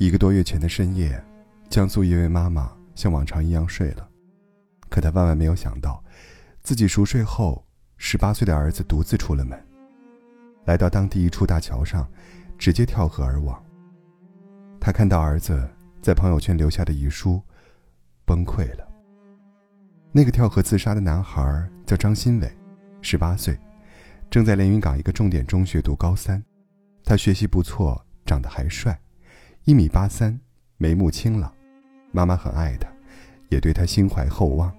一个多月前的深夜，江苏一位妈妈像往常一样睡了，可她万万没有想到，自己熟睡后，十八岁的儿子独自出了门，来到当地一处大桥上，直接跳河而亡。她看到儿子在朋友圈留下的遗书，崩溃了。那个跳河自杀的男孩叫张新伟，十八岁，正在连云港一个重点中学读高三，他学习不错，长得还帅。一米八三，眉目清朗，妈妈很爱他，也对他心怀厚望。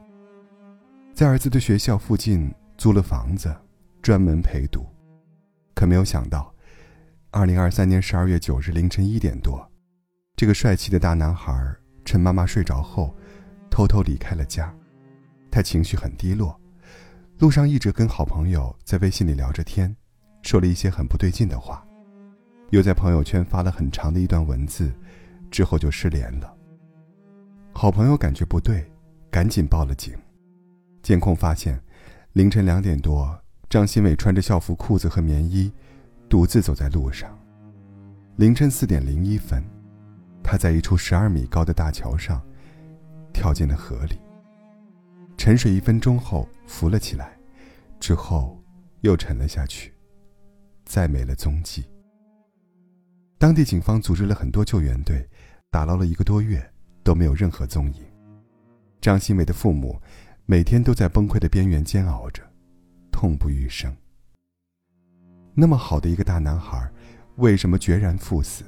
在儿子的学校附近租了房子，专门陪读。可没有想到，二零二三年十二月九日凌晨一点多，这个帅气的大男孩趁妈妈睡着后，偷偷离开了家。他情绪很低落，路上一直跟好朋友在微信里聊着天，说了一些很不对劲的话。又在朋友圈发了很长的一段文字，之后就失联了。好朋友感觉不对，赶紧报了警。监控发现，凌晨两点多，张新伟穿着校服裤子和棉衣，独自走在路上。凌晨四点零一分，他在一处十二米高的大桥上，跳进了河里。沉水一分钟后浮了起来，之后又沉了下去，再没了踪迹。当地警方组织了很多救援队，打捞了一个多月，都没有任何踪影。张新伟的父母每天都在崩溃的边缘煎熬着，痛不欲生。那么好的一个大男孩，为什么决然赴死？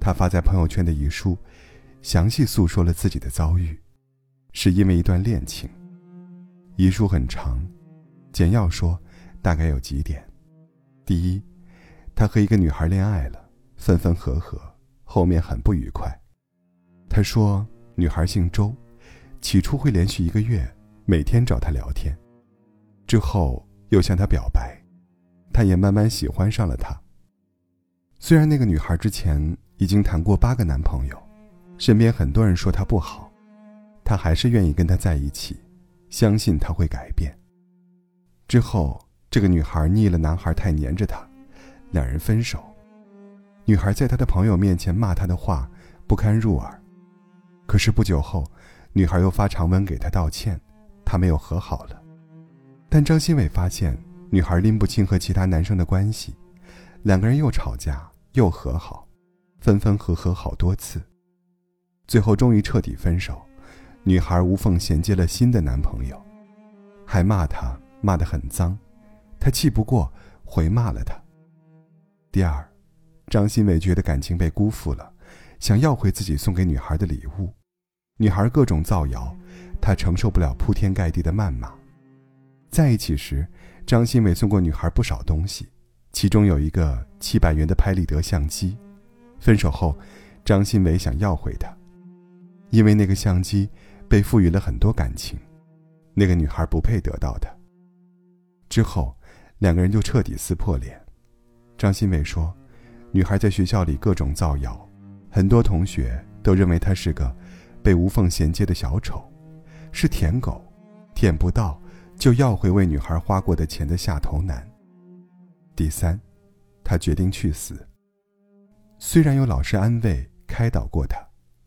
他发在朋友圈的遗书，详细诉说了自己的遭遇，是因为一段恋情。遗书很长，简要说，大概有几点：第一，他和一个女孩恋爱了。分分合合，后面很不愉快。他说：“女孩姓周，起初会连续一个月每天找他聊天，之后又向他表白，他也慢慢喜欢上了她。虽然那个女孩之前已经谈过八个男朋友，身边很多人说她不好，他还是愿意跟她在一起，相信他会改变。之后，这个女孩腻了男孩太黏着她，两人分手。”女孩在他的朋友面前骂他的话不堪入耳，可是不久后，女孩又发长文给他道歉，他没有和好了。但张新伟发现女孩拎不清和其他男生的关系，两个人又吵架又和好，分分合合好多次，最后终于彻底分手。女孩无缝衔接了新的男朋友，还骂他骂得很脏，他气不过回骂了他。第二。张新伟觉得感情被辜负了，想要回自己送给女孩的礼物，女孩各种造谣，他承受不了铺天盖地的谩骂。在一起时，张新伟送过女孩不少东西，其中有一个七百元的拍立得相机。分手后，张新伟想要回她，因为那个相机被赋予了很多感情，那个女孩不配得到的。之后，两个人就彻底撕破脸。张新伟说。女孩在学校里各种造谣，很多同学都认为她是个被无缝衔接的小丑，是舔狗，舔不到就要回为女孩花过的钱的下头男。第三，他决定去死。虽然有老师安慰开导过他，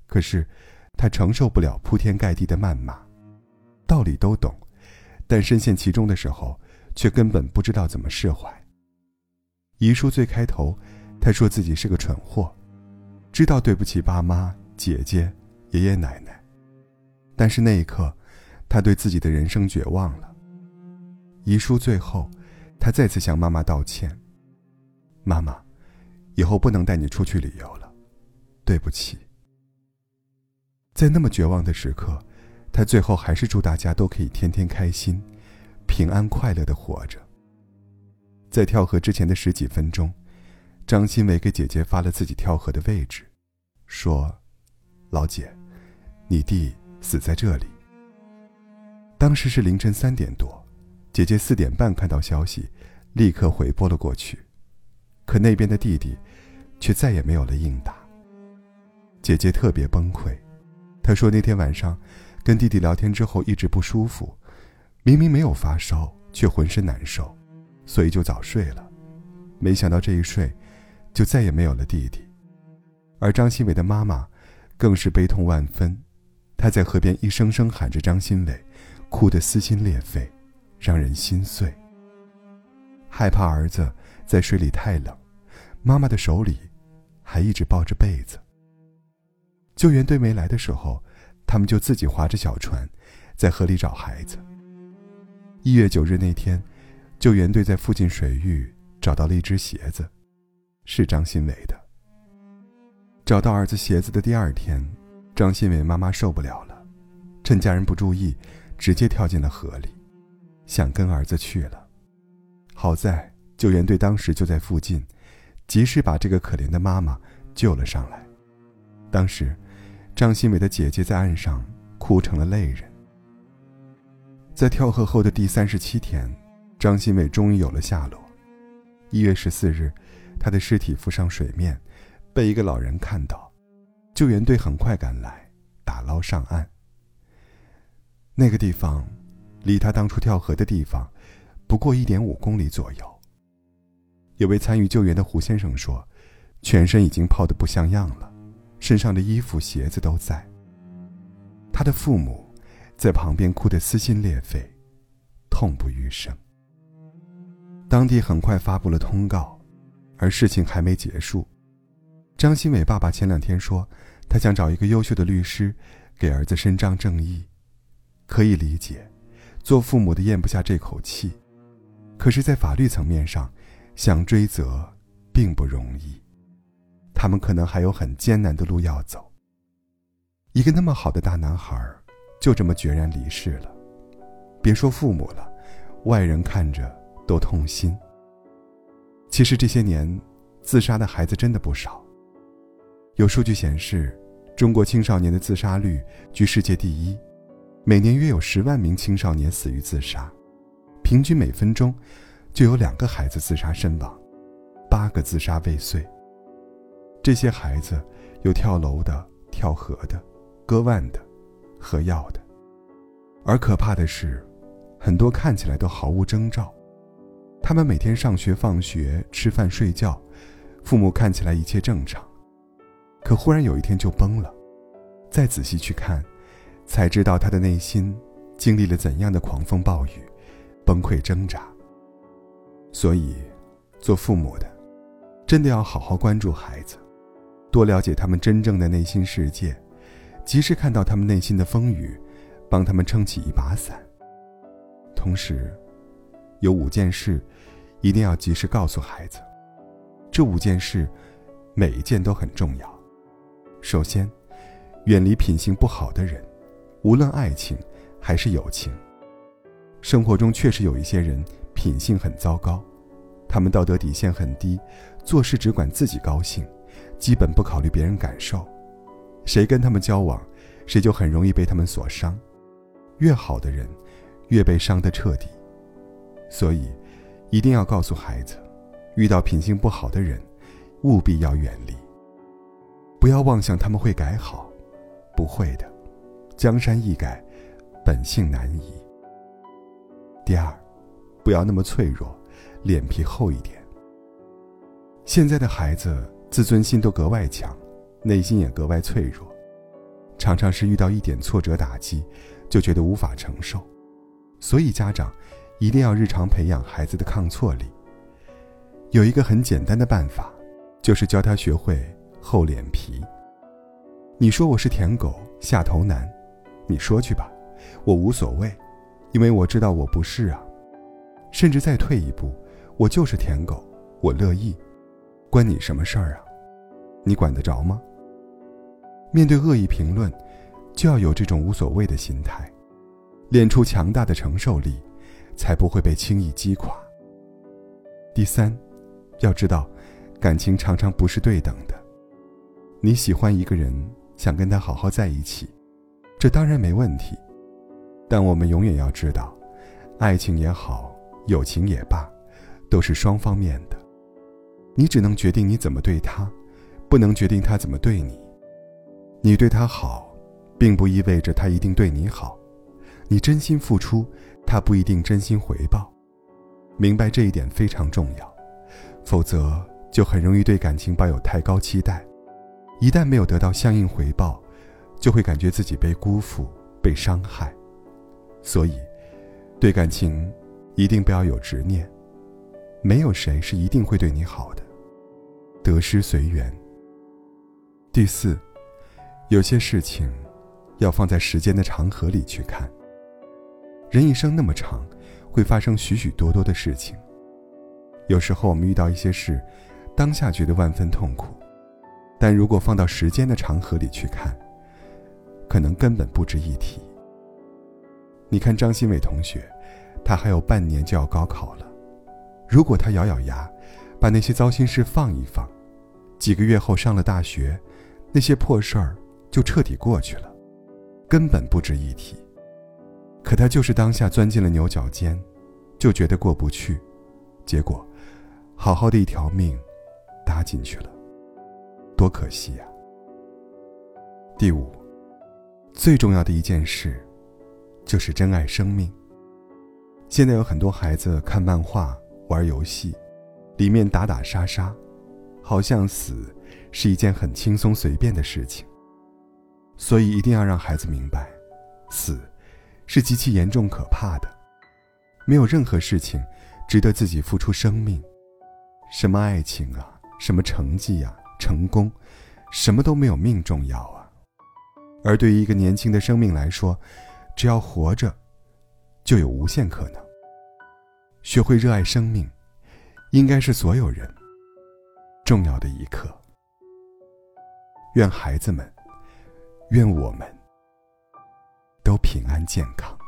可是他承受不了铺天盖地的谩骂，道理都懂，但深陷其中的时候，却根本不知道怎么释怀。遗书最开头。他说自己是个蠢货，知道对不起爸妈、姐姐、爷爷奶奶，但是那一刻，他对自己的人生绝望了。遗书最后，他再次向妈妈道歉：“妈妈，以后不能带你出去旅游了，对不起。”在那么绝望的时刻，他最后还是祝大家都可以天天开心、平安快乐的活着。在跳河之前的十几分钟。张新伟给姐姐发了自己跳河的位置，说：“老姐，你弟死在这里。”当时是凌晨三点多，姐姐四点半看到消息，立刻回拨了过去，可那边的弟弟却再也没有了应答。姐姐特别崩溃，她说那天晚上跟弟弟聊天之后一直不舒服，明明没有发烧，却浑身难受，所以就早睡了，没想到这一睡。就再也没有了弟弟。而张新伟的妈妈更是悲痛万分，她在河边一声声喊着张新伟，哭得撕心裂肺，让人心碎。害怕儿子在水里太冷，妈妈的手里还一直抱着被子。救援队没来的时候，他们就自己划着小船，在河里找孩子。一月九日那天，救援队在附近水域找到了一只鞋子，是张新伟的。找到儿子鞋子的第二天，张新伟妈妈受不了了，趁家人不注意，直接跳进了河里，想跟儿子去了。好在救援队当时就在附近，及时把这个可怜的妈妈救了上来。当时，张新伟的姐姐在岸上哭成了泪人。在跳河后的第三十七天，张新伟终于有了下落。一月十四日，他的尸体浮上水面，被一个老人看到，救援队很快赶来，打捞上岸。那个地方，离他当初跳河的地方，不过一点五公里左右。有位参与救援的胡先生说，全身已经泡得不像样了，身上的衣服、鞋子都在。他的父母。在旁边哭得撕心裂肺，痛不欲生。当地很快发布了通告，而事情还没结束。张新伟爸爸前两天说，他想找一个优秀的律师，给儿子伸张正义。可以理解，做父母的咽不下这口气。可是，在法律层面上，想追责并不容易。他们可能还有很艰难的路要走。一个那么好的大男孩。就这么决然离世了，别说父母了，外人看着都痛心。其实这些年，自杀的孩子真的不少。有数据显示，中国青少年的自杀率居世界第一，每年约有十万名青少年死于自杀，平均每分钟就有两个孩子自杀身亡，八个自杀未遂。这些孩子有跳楼的、跳河的、割腕的。喝药的，而可怕的是，很多看起来都毫无征兆。他们每天上学、放学、吃饭、睡觉，父母看起来一切正常，可忽然有一天就崩了。再仔细去看，才知道他的内心经历了怎样的狂风暴雨、崩溃挣扎。所以，做父母的，真的要好好关注孩子，多了解他们真正的内心世界。及时看到他们内心的风雨，帮他们撑起一把伞。同时，有五件事，一定要及时告诉孩子。这五件事，每一件都很重要。首先，远离品性不好的人，无论爱情还是友情。生活中确实有一些人品性很糟糕，他们道德底线很低，做事只管自己高兴，基本不考虑别人感受。谁跟他们交往，谁就很容易被他们所伤。越好的人，越被伤得彻底。所以，一定要告诉孩子，遇到品性不好的人，务必要远离。不要妄想他们会改好，不会的。江山易改，本性难移。第二，不要那么脆弱，脸皮厚一点。现在的孩子自尊心都格外强。内心也格外脆弱，常常是遇到一点挫折打击，就觉得无法承受，所以家长一定要日常培养孩子的抗挫力。有一个很简单的办法，就是教他学会厚脸皮。你说我是舔狗下头男，你说去吧，我无所谓，因为我知道我不是啊。甚至再退一步，我就是舔狗，我乐意，关你什么事儿啊？你管得着吗？面对恶意评论，就要有这种无所谓的心态，练出强大的承受力，才不会被轻易击垮。第三，要知道，感情常常不是对等的。你喜欢一个人，想跟他好好在一起，这当然没问题。但我们永远要知道，爱情也好，友情也罢，都是双方面的。你只能决定你怎么对他，不能决定他怎么对你。你对他好，并不意味着他一定对你好。你真心付出，他不一定真心回报。明白这一点非常重要，否则就很容易对感情抱有太高期待，一旦没有得到相应回报，就会感觉自己被辜负、被伤害。所以，对感情一定不要有执念。没有谁是一定会对你好的，得失随缘。第四，有些事情要放在时间的长河里去看。人一生那么长，会发生许许多多的事情。有时候我们遇到一些事，当下觉得万分痛苦，但如果放到时间的长河里去看，可能根本不值一提。你看张新伟同学，他还有半年就要高考了。如果他咬咬牙，把那些糟心事放一放，几个月后上了大学，那些破事儿就彻底过去了，根本不值一提。可他就是当下钻进了牛角尖，就觉得过不去，结果，好好的一条命，搭进去了，多可惜呀！第五，最重要的一件事，就是珍爱生命。现在有很多孩子看漫画。玩游戏，里面打打杀杀，好像死是一件很轻松随便的事情。所以一定要让孩子明白，死是极其严重可怕的。没有任何事情值得自己付出生命，什么爱情啊，什么成绩啊，成功，什么都没有命重要啊。而对于一个年轻的生命来说，只要活着，就有无限可能。学会热爱生命，应该是所有人重要的一课。愿孩子们，愿我们都平安健康。